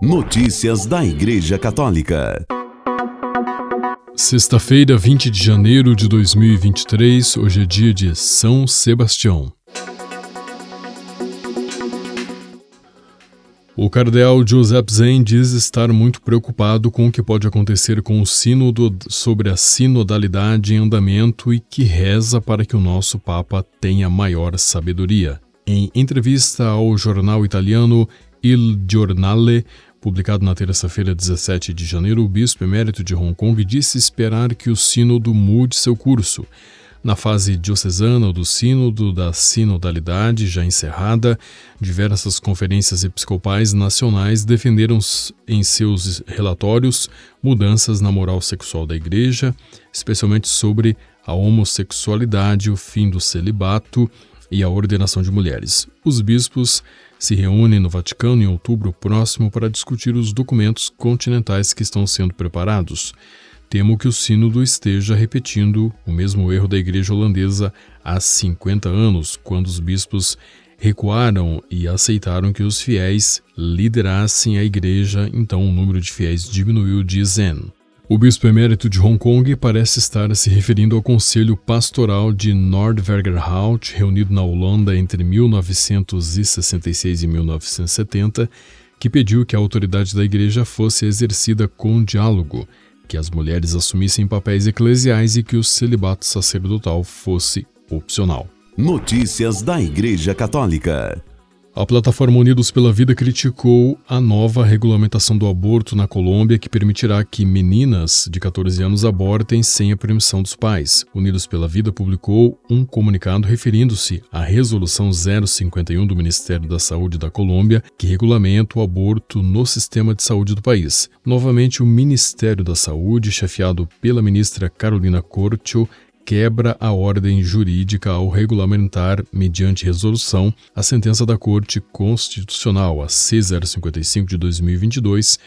Notícias da Igreja Católica. Sexta-feira, 20 de janeiro de 2023, hoje é dia de São Sebastião. O cardeal Joseph Zen diz estar muito preocupado com o que pode acontecer com o sínodo sobre a sinodalidade em andamento e que reza para que o nosso Papa tenha maior sabedoria. Em entrevista ao jornal italiano Il Giornale, publicado na terça-feira, 17 de janeiro, o bispo emérito de Hong Kong disse esperar que o sínodo mude seu curso. Na fase diocesana do sínodo da sinodalidade já encerrada, diversas conferências episcopais nacionais defenderam em seus relatórios mudanças na moral sexual da igreja, especialmente sobre a homossexualidade, o fim do celibato e a ordenação de mulheres. Os bispos se reúnem no Vaticano em outubro próximo para discutir os documentos continentais que estão sendo preparados. Temo que o Sínodo esteja repetindo o mesmo erro da Igreja holandesa há 50 anos, quando os bispos recuaram e aceitaram que os fiéis liderassem a Igreja, então o número de fiéis diminuiu, diz Zen. O bispo emérito de Hong Kong parece estar se referindo ao Conselho Pastoral de Noordwijkerhout, reunido na Holanda entre 1966 e 1970, que pediu que a autoridade da igreja fosse exercida com diálogo, que as mulheres assumissem papéis eclesiais e que o celibato sacerdotal fosse opcional. Notícias da Igreja Católica. A plataforma Unidos pela Vida criticou a nova regulamentação do aborto na Colômbia que permitirá que meninas de 14 anos abortem sem a permissão dos pais. Unidos pela Vida publicou um comunicado referindo-se à Resolução 051 do Ministério da Saúde da Colômbia, que regulamenta o aborto no sistema de saúde do país. Novamente, o Ministério da Saúde, chefiado pela ministra Carolina Corcho, quebra a ordem jurídica ao regulamentar, mediante resolução, a sentença da Corte Constitucional, a C055 de 2022,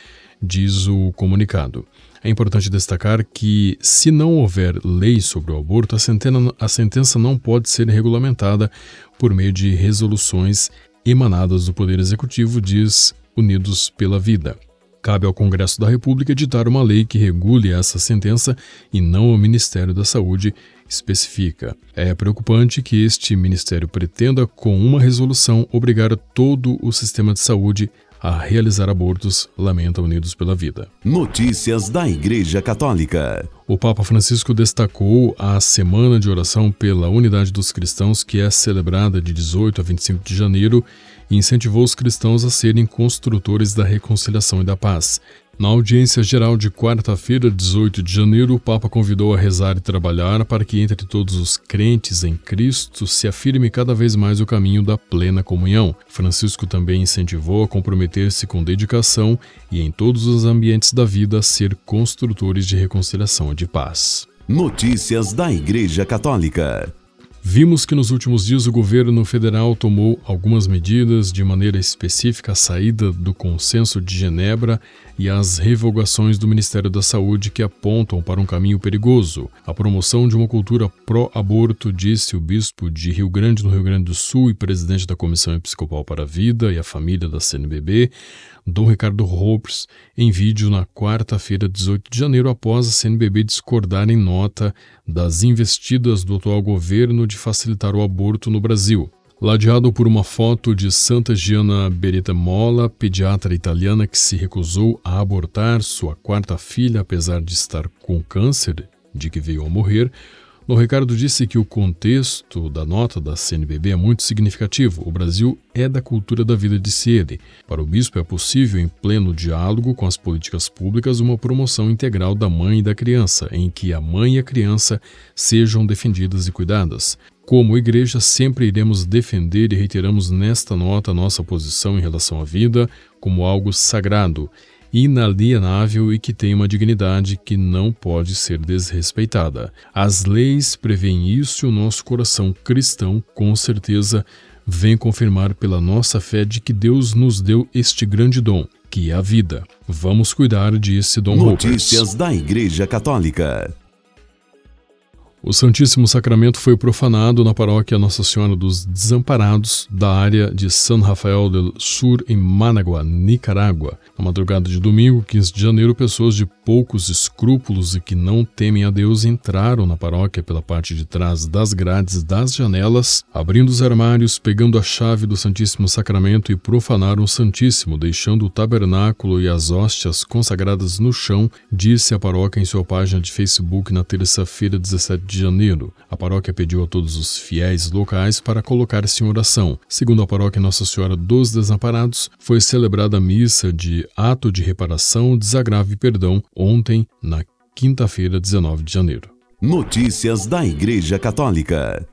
diz o comunicado. É importante destacar que, se não houver lei sobre o aborto, a, centena, a sentença não pode ser regulamentada por meio de resoluções emanadas do Poder Executivo, diz Unidos pela Vida. Cabe ao Congresso da República editar uma lei que regule essa sentença e não ao Ministério da Saúde, especifica. É preocupante que este ministério pretenda, com uma resolução, obrigar todo o sistema de saúde a realizar abortos, lamenta Unidos pela Vida. Notícias da Igreja Católica. O Papa Francisco destacou a Semana de Oração pela Unidade dos Cristãos, que é celebrada de 18 a 25 de janeiro, e incentivou os cristãos a serem construtores da reconciliação e da paz. Na audiência geral de quarta-feira, 18 de janeiro, o Papa convidou a rezar e trabalhar para que entre todos os crentes em Cristo se afirme cada vez mais o caminho da plena comunhão. Francisco também incentivou a comprometer-se com dedicação e em todos os ambientes da vida a ser construtores de reconciliação e de paz. Notícias da Igreja Católica. Vimos que nos últimos dias o governo federal tomou algumas medidas de maneira específica a saída do consenso de Genebra e as revogações do Ministério da Saúde que apontam para um caminho perigoso. A promoção de uma cultura pró-aborto, disse o bispo de Rio Grande, no Rio Grande do Sul e presidente da Comissão Episcopal para a Vida e a Família da CNBB, Dom Ricardo Ropes, em vídeo na quarta-feira, 18 de janeiro, após a CNBB discordar em nota das investidas do atual governo de facilitar o aborto no Brasil. Ladeado por uma foto de Santa Gianna Beretta Mola, pediatra italiana que se recusou a abortar sua quarta filha apesar de estar com câncer, de que veio a morrer, o Ricardo disse que o contexto da nota da CNBB é muito significativo. O Brasil é da cultura da vida de sede. Para o bispo, é possível, em pleno diálogo com as políticas públicas, uma promoção integral da mãe e da criança, em que a mãe e a criança sejam defendidas e cuidadas. Como igreja, sempre iremos defender e reiteramos nesta nota nossa posição em relação à vida como algo sagrado inalienável e que tem uma dignidade que não pode ser desrespeitada. As leis prevêem isso e o nosso coração cristão, com certeza, vem confirmar pela nossa fé de que Deus nos deu este grande dom, que é a vida. Vamos cuidar desse dom Notícias da Igreja Católica. O Santíssimo Sacramento foi profanado na paróquia Nossa Senhora dos Desamparados, da área de San Rafael del Sur, em Managua, Nicarágua. Na madrugada de domingo, 15 de janeiro, pessoas de poucos escrúpulos e que não temem a Deus entraram na paróquia pela parte de trás das grades das janelas, abrindo os armários, pegando a chave do Santíssimo Sacramento e profanaram o Santíssimo, deixando o tabernáculo e as hóstias consagradas no chão, disse a paróquia em sua página de Facebook na terça-feira, 17 de janeiro. A paróquia pediu a todos os fiéis locais para colocar-se em oração. Segundo a paróquia Nossa Senhora dos Desamparados, foi celebrada a missa de ato de reparação, desagravo e perdão ontem, na quinta-feira, 19 de janeiro. Notícias da Igreja Católica.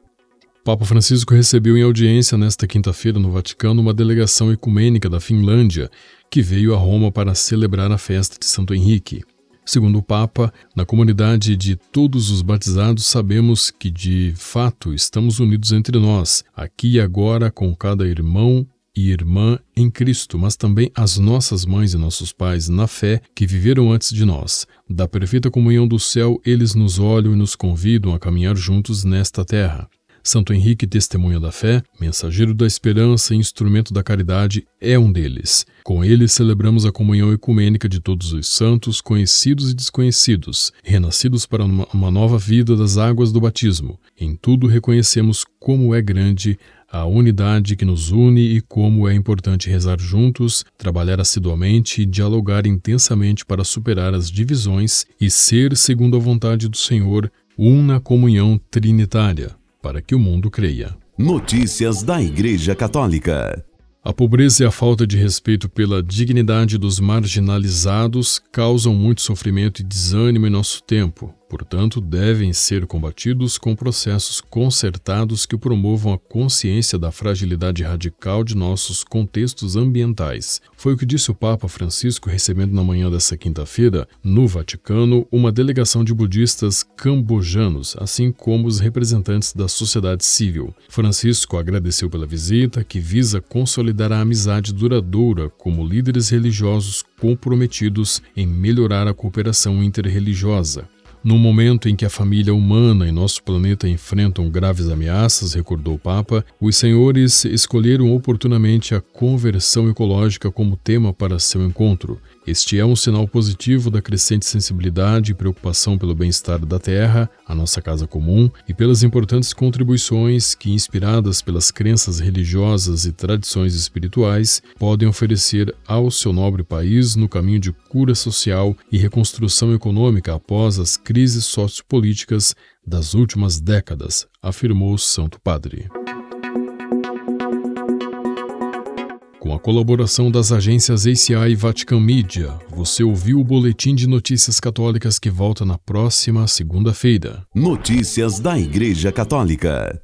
Papa Francisco recebeu em audiência nesta quinta-feira no Vaticano uma delegação ecumênica da Finlândia que veio a Roma para celebrar a festa de Santo Henrique. Segundo o Papa, na comunidade de todos os batizados sabemos que de fato estamos unidos entre nós, aqui e agora com cada irmão e irmã em Cristo, mas também as nossas mães e nossos pais na fé que viveram antes de nós. Da perfeita comunhão do céu, eles nos olham e nos convidam a caminhar juntos nesta terra. Santo Henrique, testemunha da fé, mensageiro da esperança e instrumento da caridade, é um deles. Com ele celebramos a comunhão ecumênica de todos os santos, conhecidos e desconhecidos, renascidos para uma nova vida das águas do batismo. Em tudo reconhecemos como é grande a unidade que nos une e como é importante rezar juntos, trabalhar assiduamente e dialogar intensamente para superar as divisões e ser, segundo a vontade do Senhor, um na comunhão trinitária para que o mundo creia. Notícias da Igreja Católica. A pobreza e a falta de respeito pela dignidade dos marginalizados causam muito sofrimento e desânimo em nosso tempo. Portanto, devem ser combatidos com processos concertados que promovam a consciência da fragilidade radical de nossos contextos ambientais. Foi o que disse o Papa Francisco recebendo na manhã dessa quinta-feira, no Vaticano, uma delegação de budistas cambojanos, assim como os representantes da sociedade civil. Francisco agradeceu pela visita, que visa consolidar a amizade duradoura como líderes religiosos comprometidos em melhorar a cooperação interreligiosa. No momento em que a família humana e nosso planeta enfrentam graves ameaças, recordou o Papa, os senhores escolheram oportunamente a conversão ecológica como tema para seu encontro. Este é um sinal positivo da crescente sensibilidade e preocupação pelo bem-estar da Terra, a nossa casa comum, e pelas importantes contribuições que, inspiradas pelas crenças religiosas e tradições espirituais, podem oferecer ao seu nobre país no caminho de cura social e reconstrução econômica após as crises sociopolíticas das últimas décadas, afirmou o Santo Padre. Com a colaboração das agências ACI e Vatican Media, você ouviu o Boletim de Notícias Católicas que volta na próxima segunda-feira. Notícias da Igreja Católica.